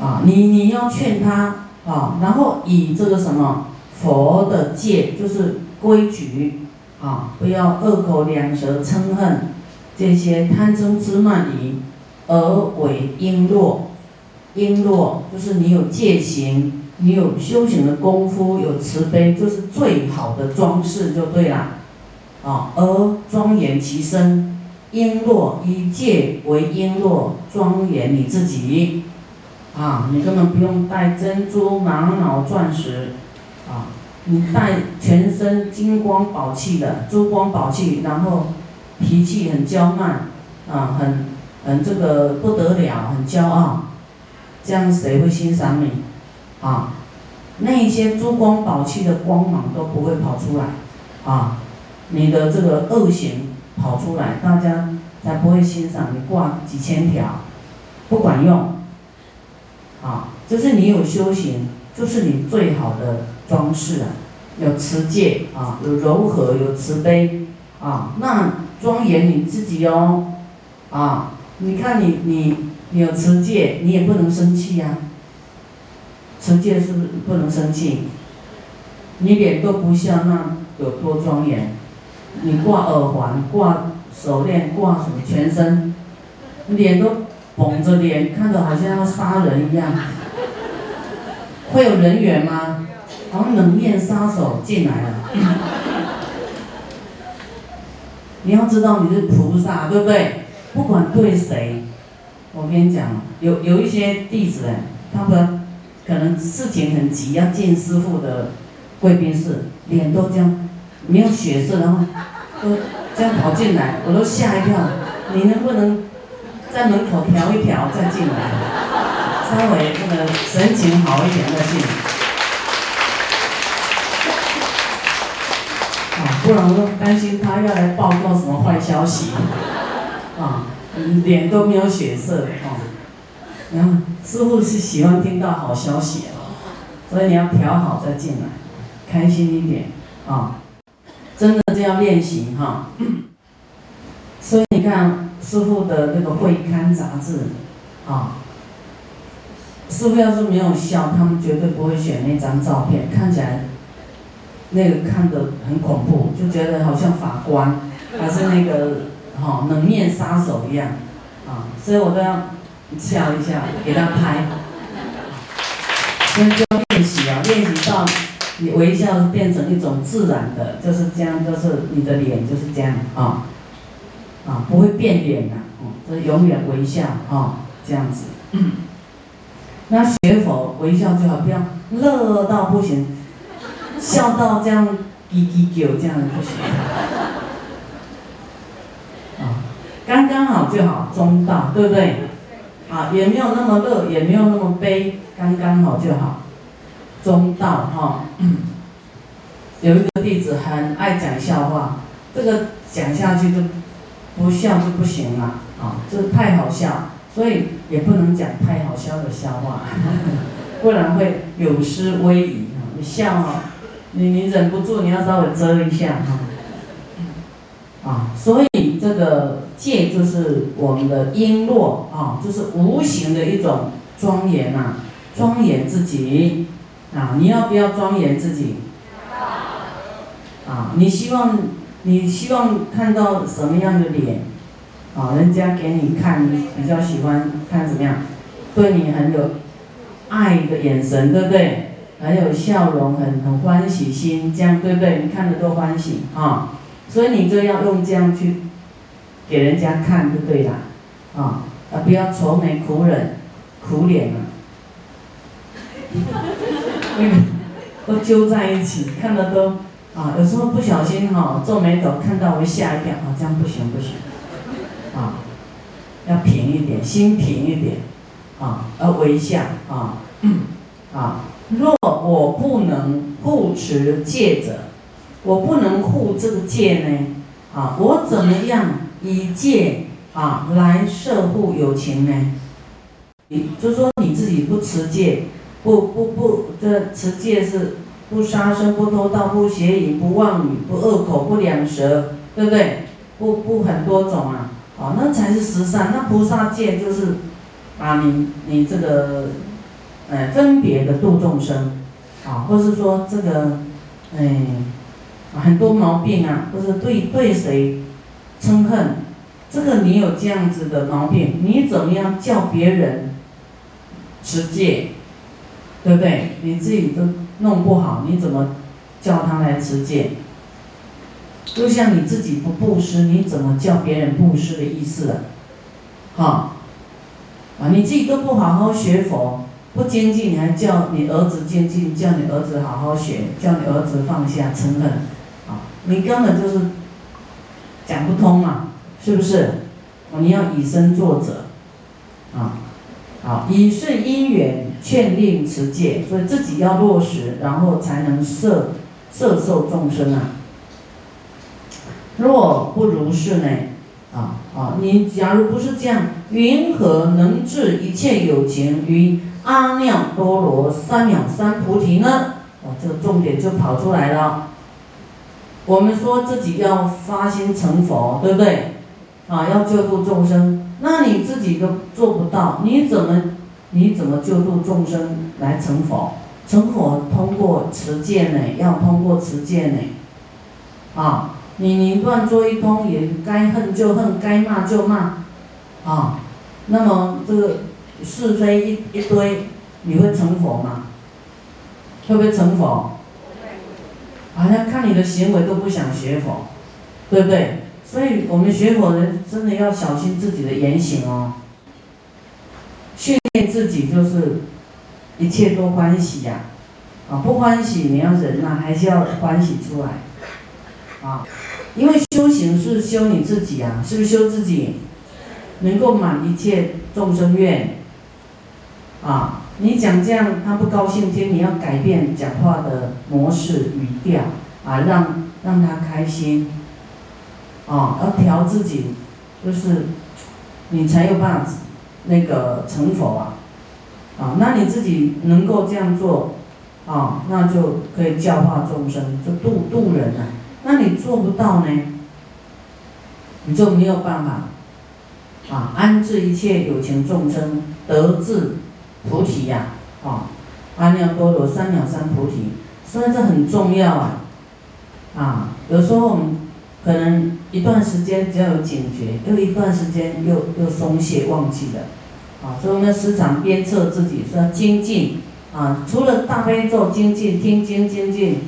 啊，你你要劝他啊，然后以这个什么佛的戒，就是规矩啊，不要恶口两舌嗔恨这些贪嗔痴慢疑，而为璎珞。璎珞就是你有戒行，你有修行的功夫，有慈悲，就是最好的装饰就对了。啊，而庄严其身，璎珞以戒为璎珞，庄严你自己。啊，你根本不用戴珍珠、玛瑙、钻石，啊，你戴全身金光宝气的珠光宝气，然后脾气很娇慢，啊，很很这个不得了，很骄傲，这样谁会欣赏你？啊，那些珠光宝气的光芒都不会跑出来，啊，你的这个恶行跑出来，大家才不会欣赏你挂几千条，不管用。啊，就是你有修行，就是你最好的装饰啊！有持戒啊，有柔和，有慈悲啊，那庄严你自己哦！啊，你看你你你有持戒，你也不能生气呀。持戒是不是不能生气？你脸都不笑，那有多庄严？你挂耳环、挂手链、挂什么全身，脸都。绷着脸，看着好像要杀人一样，会有人缘吗？好像冷面杀手进来了。你要知道你是菩萨，对不对？不管对谁，我跟你讲，有有一些弟子，他们可能事情很急，要见师傅的贵宾室，脸都这样没有血色，然后都这样跑进来，我都吓一跳。你能不能？在门口调一调再进来，稍微那个神情好一点再进。啊，不然我担心他要来报告什么坏消息。啊，脸都没有血色啊。然后师傅是喜欢听到好消息啊，所以你要调好再进来，开心一点啊。真的这样练习哈。所以你看。师傅的那个会刊杂志，啊，师傅要是没有笑，他们绝对不会选那张照片，看起来那个看得很恐怖，就觉得好像法官还是那个哈冷面杀手一样，啊，所以我都要笑一下给他拍，所以就练习啊，练习到你微笑变成一种自然的，就是这样，就是你的脸就是这样啊。啊，不会变脸的，哦，这永远微笑，哈，这样子。那学佛微笑最好，不要乐到不行，笑到这样叽叽叫，这样不行。啊，刚刚好就好，中道，对不对？啊，也没有那么乐，也没有那么悲，刚刚好就好，中道，哈。有一个弟子很爱讲笑话，这个讲下去就。不笑就不行了啊！这太好笑，所以也不能讲太好笑的笑话，不然会有失威仪啊！你笑啊，你你忍不住，你要稍微遮一下哈。啊，所以这个戒就是我们的璎珞啊，就是无形的一种庄严呐，庄严自己啊！你要不要庄严自己？啊，你希望？你希望看到什么样的脸？啊，人家给你看，你比较喜欢看怎么样？对你很有爱的眼神，对不对？很有笑容，很很欢喜心，这样对不对？你看着都欢喜啊！所以你就要用这样去给人家看就对了，啊，啊不要愁眉苦忍、苦脸啊，都揪在一起，看了都。啊，有时候不小心哈皱眉头，看到我吓一跳，啊，这样不行不行，啊，要平一点，心平一点，啊，而微笑，啊，啊，若我不能护持戒者，我不能护这个戒呢，啊，我怎么样以戒啊来摄护友情呢？你就说你自己不持戒，不不不，这持戒是。不杀生，不偷盗，不邪淫，不妄语，不恶口，不两舌，对不对？不不很多种啊，哦，那才是十善。那菩萨戒就是，啊，你你这个呃，分别的度众生，啊，或是说这个，哎，很多毛病啊，或是对对谁嗔恨，这个你有这样子的毛病，你怎么样叫别人持戒，对不对？你自己都弄不好，你怎么叫他来持戒？就像你自己不布施，你怎么叫别人布施的意思啊？哈，啊，你自己都不好好学佛，不精进，你还叫你儿子精进，叫你儿子好好学，叫你儿子放下嗔恨，啊，你根本就是讲不通嘛，是不是？你要以身作则，啊，好，以顺因缘劝令持戒，所以自己要落实，然后才能摄摄受众生啊。若不如是呢？啊啊！你假如不是这样，云何能治一切有情于阿耨多罗三藐三菩提呢？哦，这个重点就跑出来了。我们说自己要发心成佛，对不对？啊，要救度众生，那你自己都做不到，你怎么你怎么救度众生来成佛？成佛通过持戒呢？要通过持戒呢？啊！你你乱做一通，也该恨就恨，该骂就骂，啊，那么这个是非一一堆，你会成佛吗？会不会成佛？好像看你的行为都不想学佛，对不对？所以我们学佛人真的要小心自己的言行哦，训练自己就是一切都欢喜呀，啊，不欢喜你要忍呐，还是要欢喜出来，啊。因为修行是修你自己啊，是不是修自己，能够满一切众生愿，啊，你讲这样他不高兴听，你要改变讲话的模式语调，啊，让让他开心，啊，要调自己，就是你才有办法那个成佛啊，啊，那你自己能够这样做，啊，那就可以教化众生，就度度人啊。那你做不到呢，你就没有办法啊安置一切有情众生得至菩提呀，啊阿耨多罗三藐三菩提，所以这很重要啊，啊有时候我们可能一段时间只要有警觉，又一段时间又又松懈忘记了，啊所以我们时常鞭策自己说精进啊，除了大悲咒精进，听经精进，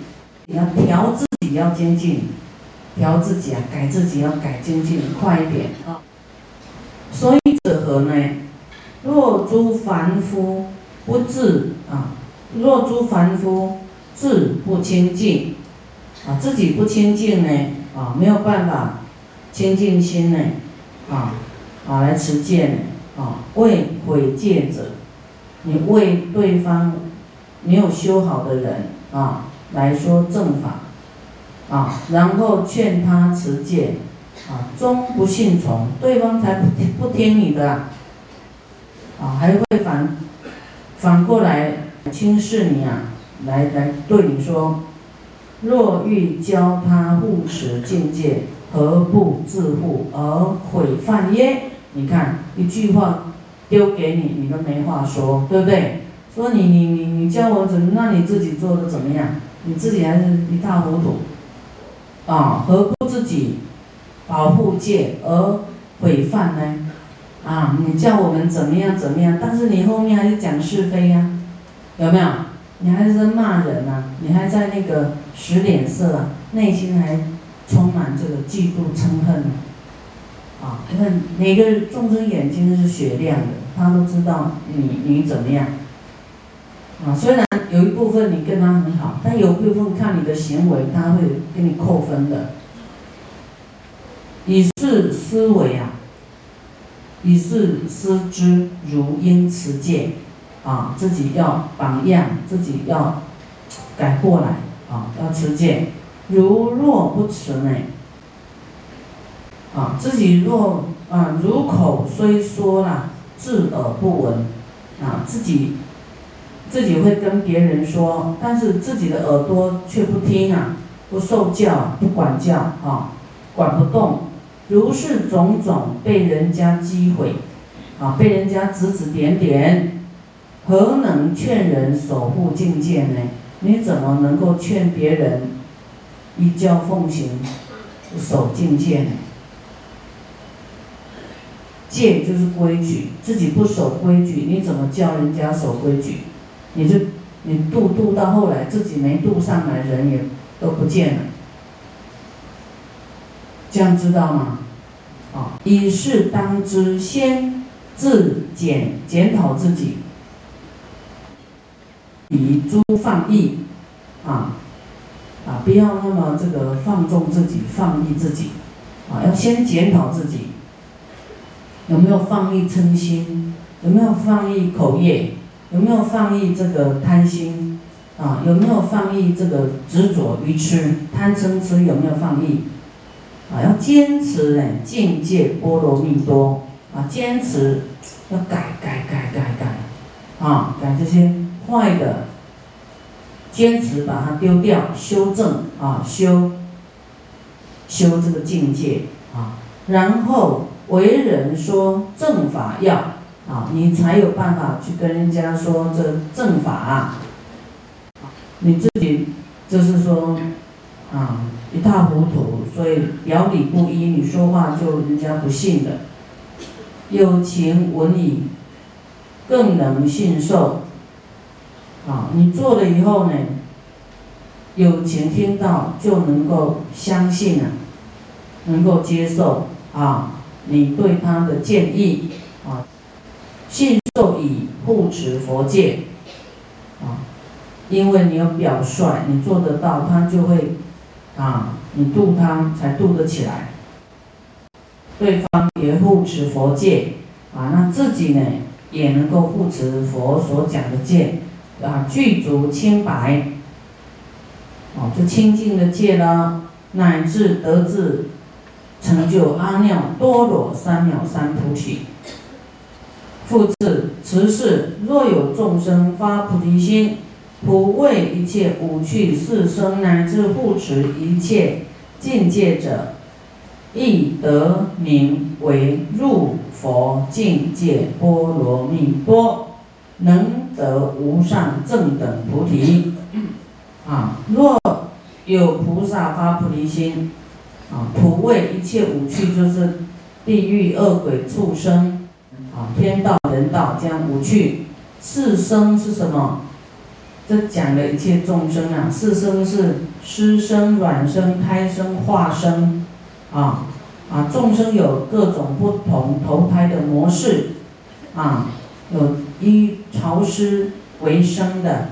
你要调自己。要精进，调自己啊，改自己要改精进快一点啊。所以者何呢？若诸凡夫不自啊，若诸凡夫自不清净啊，自己不清净呢啊，没有办法清净心呢啊啊来持戒啊，为毁戒者，你为对方没有修好的人啊来说正法。啊，然后劝他持戒，啊，终不信从，对方才不听不听你的，啊，还会反反过来轻视你啊，来来对你说，若欲教他护持境界，何不自护而毁犯耶？你看一句话丢给你，你都没话说，对不对？说你你你你教我怎么，那你自己做的怎么样？你自己还是一塌糊涂。啊，何故自己保护戒而毁犯呢？啊，你叫我们怎么样怎么样，但是你后面还是讲是非呀，有没有？你还是在骂人啊？你还在那个使脸色啊？内心还充满这个嫉妒嗔恨？你看每个众生眼睛是雪亮的，他都知道你你怎么样啊？虽然。有一部分你跟他很好，但有部分看你的行为，他会给你扣分的。以是思维啊，以是思之，如应持戒啊，自己要榜样，自己要改过来啊，要持戒。如若不持呢？啊，自己若啊，如口虽说了，智而不闻啊，自己。自己会跟别人说，但是自己的耳朵却不听啊，不受教，不管教啊，管不动，如是种种被人家击毁，啊，被人家指指点点，何能劝人守护境界呢？你怎么能够劝别人依教奉行、守境界呢？戒就是规矩，自己不守规矩，你怎么教人家守规矩？你就你度度到后来，自己没度上来，人也都不见了。这样知道吗？啊，以事当知，先自检检讨自己，以诸放逸，啊，啊，不要那么这个放纵自己，放逸自己，啊，要先检讨自己。有没有放逸嗔心？有没有放逸口业？有没有放逸这个贪心？啊，有没有放逸这个执着愚痴？贪嗔痴有没有放逸？啊，要坚持呢，境界波罗蜜多啊，坚持要改改改改改，啊，改这些坏的，坚持把它丢掉，修正啊，修修这个境界啊，然后。为人说正法要啊，你才有办法去跟人家说这正法啊。你自己就是说啊一塌糊涂，所以表里不一，你说话就人家不信的。有情闻已，更能信受。啊，你做了以后呢，有情听到就能够相信了，能够接受啊。你对他的建议啊，信受以护持佛戒啊，因为你有表率，你做得到，他就会啊，你度他才度得起来。对方也护持佛戒啊，那自己呢也能够护持佛所讲的戒啊，具足清白，哦，就清净的戒了，乃至得至。成就阿耨多罗三藐三菩提。复次，此事若有众生发菩提心，普为一切五趣四生乃至护持一切境界者，亦得名为入佛境界波罗蜜多，能得无上正等菩提。啊，若有菩萨发菩提心。啊，普为一切五趣，就是地狱、恶鬼、畜生，啊，天道、人道这样五趣。四生是什么？这讲的一切众生啊，四生是湿生、软生、胎生、化生，啊啊，众生有各种不同投胎的模式，啊，有依潮湿为生的，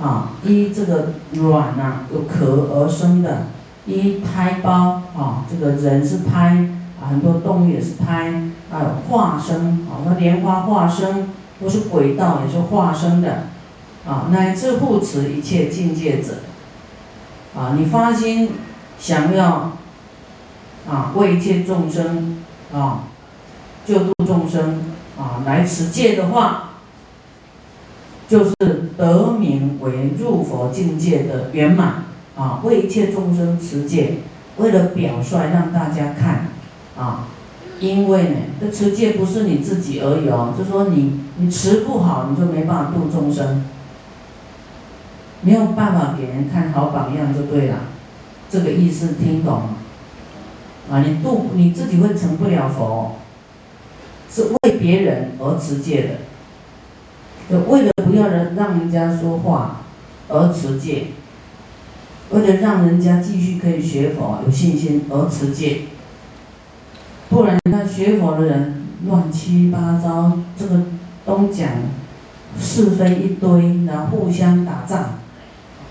啊，依这个卵啊有壳而生的。一胎胞啊，这个人是胎啊，很多动物也是胎，还有化生啊，那莲花化生都是鬼道，也是化生的啊，乃至护持一切境界者啊，你发心想要啊为一切众生啊救度众生啊来持戒的话，就是得名为入佛境界的圆满。啊，为一切众生持戒，为了表率让大家看，啊，因为呢，这持戒不是你自己而已哦，就说你你持不好，你就没办法度众生，没有办法给人看好榜样就对了，这个意思听懂？啊，你度你自己会成不了佛，是为别人而持戒的，为了不要人让人家说话而持戒。为了让人家继续可以学佛有信心而持戒，不然你看学佛的人乱七八糟，这个东讲是非一堆，然后互相打仗，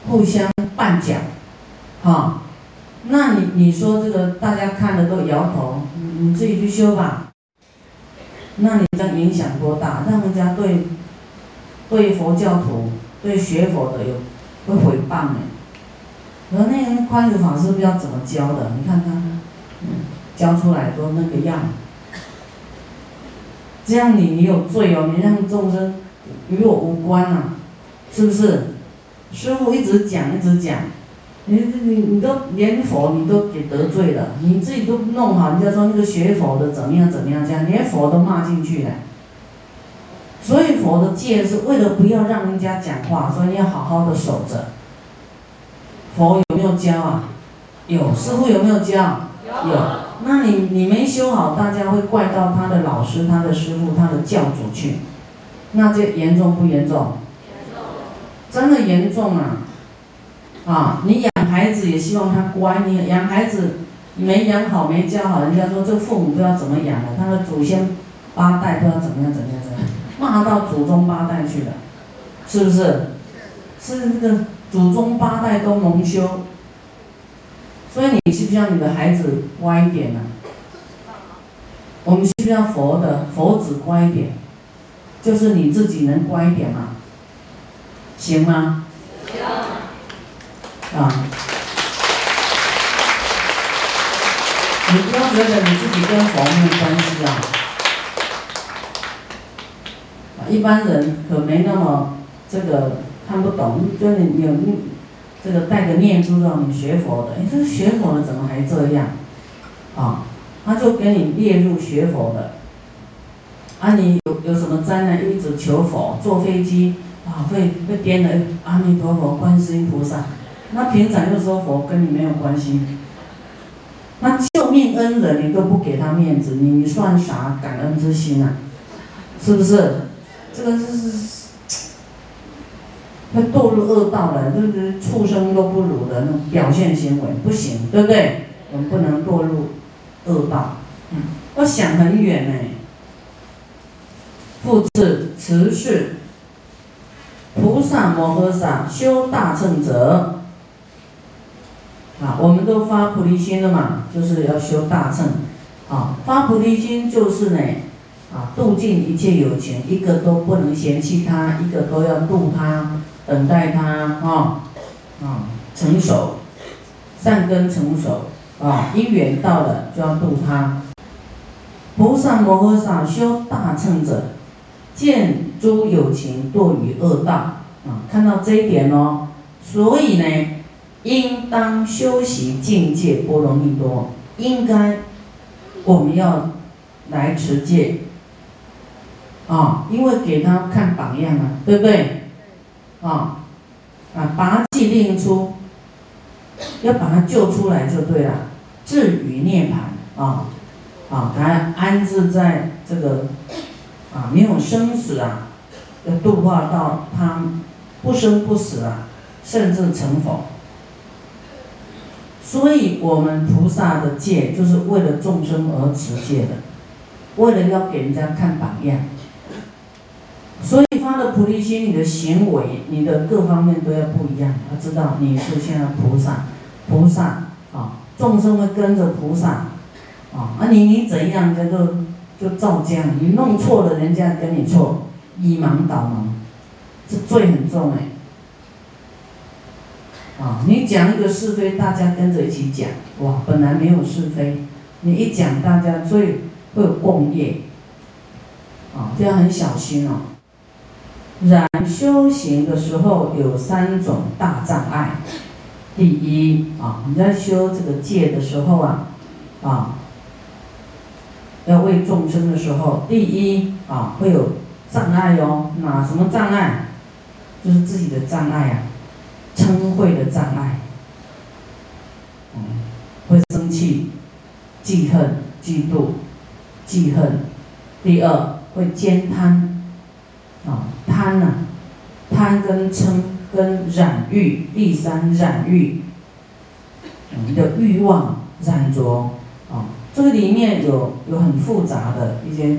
互相绊脚，哈，那你你说这个大家看了都摇头，你自己去修吧，那你这影响多大？让人家对对佛教徒对学佛的有会诽谤呢？而那人宽恕法师不知道怎么教的，你看他，嗯，教出来都那个样，这样你你有罪哦，你让众生与我无关呐，是不是？师傅一直讲一直讲，你你你都连佛你都给得罪了，你自己都弄好，人家说那个学佛的怎么样怎么样，这样连佛都骂进去了，所以佛的戒是为了不要让人家讲话，所以你要好好的守着。佛有没有教啊？有，师傅有没有教？有。那你你没修好，大家会怪到他的老师、他的师傅、他的教主去，那这严重不严重？真的严重啊！啊，你养孩子也希望他乖，你养孩子没养好、没教好，人家说这父母不知道怎么养的，他的祖先八代不知道怎么样、怎么样、怎么样，骂到祖宗八代去了，是不是？是这个祖宗八代都蒙羞，所以你需不需要你的孩子乖一点呢？我们需不需要佛的佛子乖一点？就是你自己能乖一点吗？行吗？行。啊。你不要觉得你自己跟佛没有关系啊。一般人可没那么这个看不懂，就你有这个带个念珠让你学佛的，你，这学佛的怎么还这样？啊，他就给你列入学佛的。啊，你有有什么灾难，一直求佛，坐飞机。啊，会会颠的，阿弥陀佛，观世音菩萨，那平常又说佛跟你没有关系，那救命恩人你都不给他面子，你你算啥感恩之心啊？是不是？这个是是他，堕入恶道了，就是畜生都不如的那种表现行为，不行，对不对？我们不能堕入恶道，嗯，要想很远呢。复制持续。菩萨摩诃萨修大乘者，啊，我们都发菩提心了嘛，就是要修大乘，啊，发菩提心就是呢，啊，度尽一切有情，一个都不能嫌弃他，一个都要度他，等待他，啊，啊，成熟，善根成熟，啊，因缘到了就要度他。菩萨摩诃萨修大乘者。见诸有情堕于恶道啊，看到这一点哦，所以呢，应当修习境界波罗蜜多，应该我们要来持戒啊，因为给他看榜样啊，对不对？啊啊，拔气令出，要把他救出来就对了，至于涅槃啊啊，他安置在这个。啊，没有生死啊，要度化到他不生不死啊，甚至成佛。所以，我们菩萨的戒就是为了众生而持戒的，为了要给人家看榜样。菩提心，你的行为、你的各方面都要不一样。要知道你是现在菩萨，菩萨啊，众生会跟着菩萨啊，啊，你你怎样叫做？就照这样，你弄错了，人家跟你错，以盲导盲，这罪很重哎。啊，你讲一个是非，大家跟着一起讲，哇，本来没有是非，你一讲，大家最会有共业。啊，这样很小心哦。然修行的时候有三种大障碍。第一啊，你在修这个戒的时候啊，啊。要为众生的时候，第一啊会有障碍哦，哪什么障碍？就是自己的障碍啊，嗔恚的障碍，嗯，会生气、记恨、嫉妒、记恨。第二会兼贪，啊贪呐，贪跟嗔跟染欲。第三染欲，你的欲望染着啊。这个里面有有很复杂的一些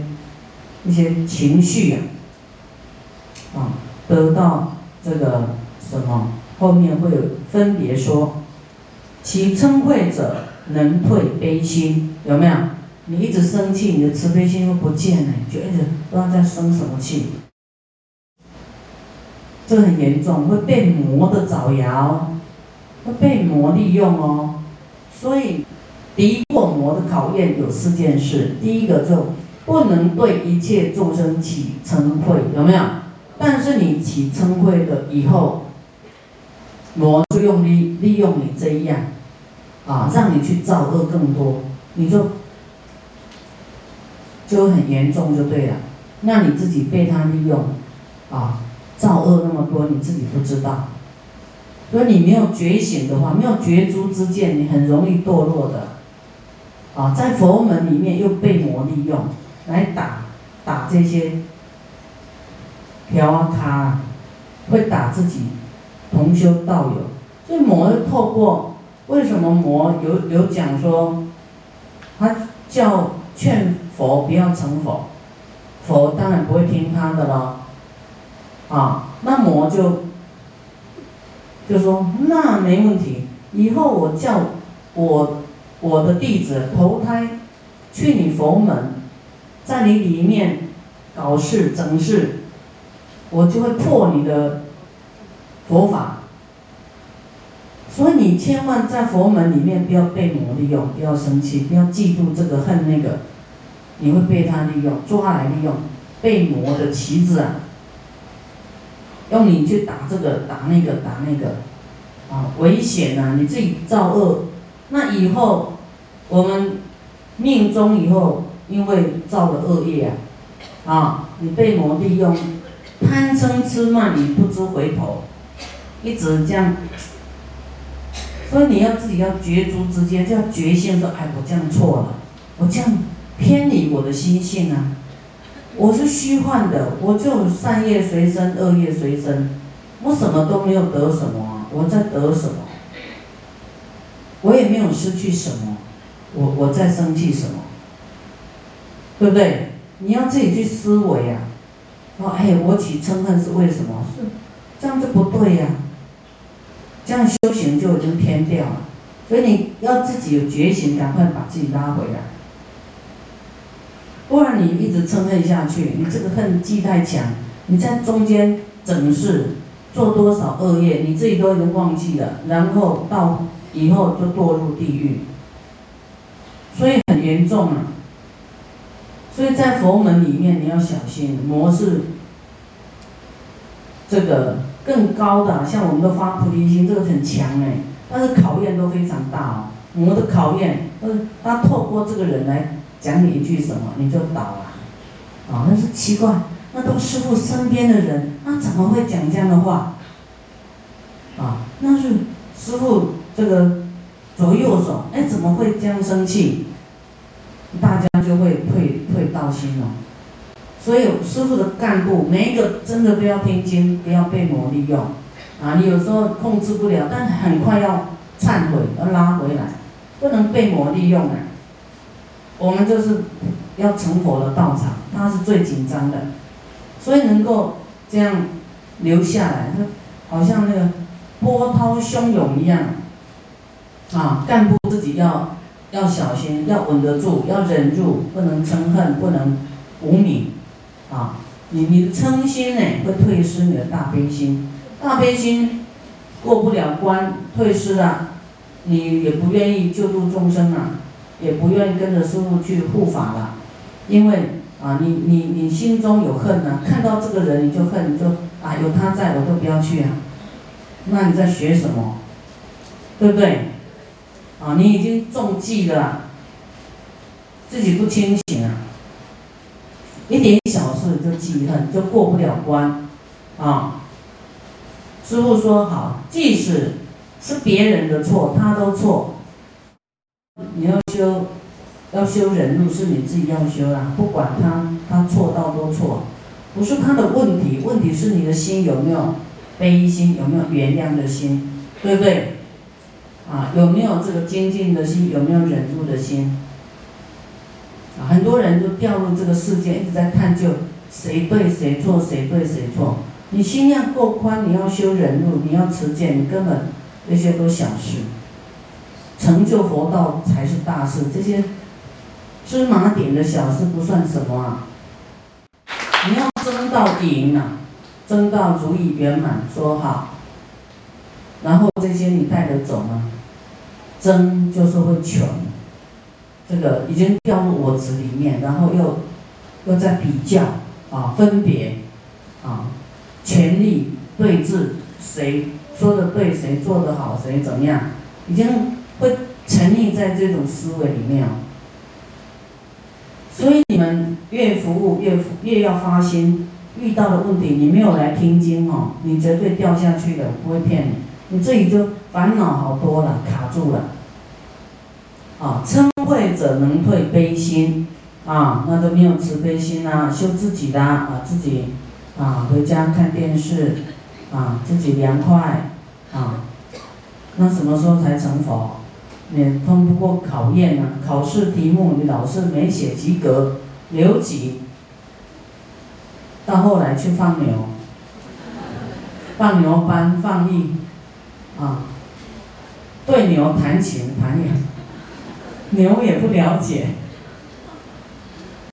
一些情绪啊，啊，得到这个什么后面会有分别说，其嗔恚者能退悲心，有没有？你一直生气，你的慈悲心会不见你，就一直不知道在生什么气，这很严重，会被魔的爪摇，会被魔利用哦，所以。敌过魔的考验有四件事，第一个就不能对一切众生起嗔恚，有没有？但是你起嗔恚的以后，魔就用利利用你这样，啊，让你去造恶更多，你就就很严重就对了，那你自己被他利用，啊，造恶那么多，你自己不知道。所以你没有觉醒的话，没有觉诸之见，你很容易堕落的。啊，在佛门里面又被魔利用，来打打这些嫖啊咖，会打自己同修道友。所以魔透过为什么魔有有讲说，他叫劝佛不要成佛，佛当然不会听他的了。啊，那魔就。就说那没问题，以后我叫我我的弟子投胎去你佛门，在你里面搞事整事，我就会破你的佛法。所以你千万在佛门里面不要被魔利用，不要生气，不要嫉妒这个恨那个，你会被他利用，抓来利用，被魔的旗子啊。用你去打这个，打那个，打那个，啊，危险呐！你自己造恶，那以后我们命中以后，因为造了恶业啊，啊，你被魔利用，贪嗔痴慢，你不知回头，一直这样，所以你要自己要觉诸之间，就要觉性说，哎，我这样错了，我这样偏离我的心性啊。我是虚幻的，我就善业随身，恶业随身，我什么都没有得什么？我在得什么？我也没有失去什么，我我在生气什么？对不对？你要自己去思维啊！哦，哎，我起嗔恨是为什么？是这样就不对呀！这样修行就已经偏掉了，所以你要自己有觉醒，赶快把自己拉回来。不然你一直嗔恨下去，你这个恨气太强，你在中间整事做多少恶业，你自己都已经忘记了，然后到以后就堕入地狱，所以很严重啊。所以在佛门里面你要小心，魔是这个更高的，像我们的发菩提心这个很强哎，但是考验都非常大哦。魔的考验，呃，他透过这个人来。讲你一句什么你就倒了，啊，那是奇怪，那都师傅身边的人，那怎么会讲这样的话？啊，那是师傅这个左右手，哎，怎么会这样生气？大家就会退退道心了。所以师傅的干部每一个真的都要听经，不要被魔利用。啊，你有时候控制不了，但很快要忏悔，要拉回来，不能被魔利用啊。我们就是要成佛的道场，他是最紧张的，所以能够这样留下来，他好像那个波涛汹涌一样，啊，干部自己要要小心，要稳得住，要忍住，不能嗔恨，不能无名，啊，你你的嗔心呢会退失你的大悲心，大悲心过不了关，退失了，你也不愿意救度众生啊。也不愿意跟着师傅去护法了，因为啊，你你你心中有恨呐，看到这个人你就恨，你就啊有他在我就不要去啊，那你在学什么？对不对？啊，你已经中计了，自己不清醒啊，一点小事就记恨，就过不了关，啊。师傅说好，即使是别人的错，他都错。你要修，要修忍辱是你自己要修啦，不管他他错到多错，不是他的问题，问题是你的心有没有悲心，有没有原谅的心，对不对？啊，有没有这个精进的心，有没有忍辱的心？啊，很多人都掉入这个世界，一直在探究谁对谁错，谁对谁错。你心量够宽，你要修忍辱，你要持戒，你根本那些都小事。成就佛道才是大事，这些芝麻点的小事不算什么啊！你要争到赢啊，争到足以圆满，说好，然后这些你带得走吗？争就是会穷，这个已经掉入我执里面，然后又又在比较啊，分别啊，权力对峙，谁说的对，谁做的好，谁怎么样，已经。沉溺在这种思维里面哦，所以你们越服务越越要发心，遇到的问题你没有来听经哦，你绝对掉下去的，不会骗你，你自己就烦恼好多了，卡住了。啊，嗔恚者能退悲心，啊，那都没有慈悲心啊，修自己的啊，自己啊，回家看电视，啊，自己凉快，啊，那什么时候才成佛？你通不过考验呢？考试题目你老是没写及格，留级，到后来去放牛，放牛班放艺，啊，对牛弹琴弹也。牛也不了解，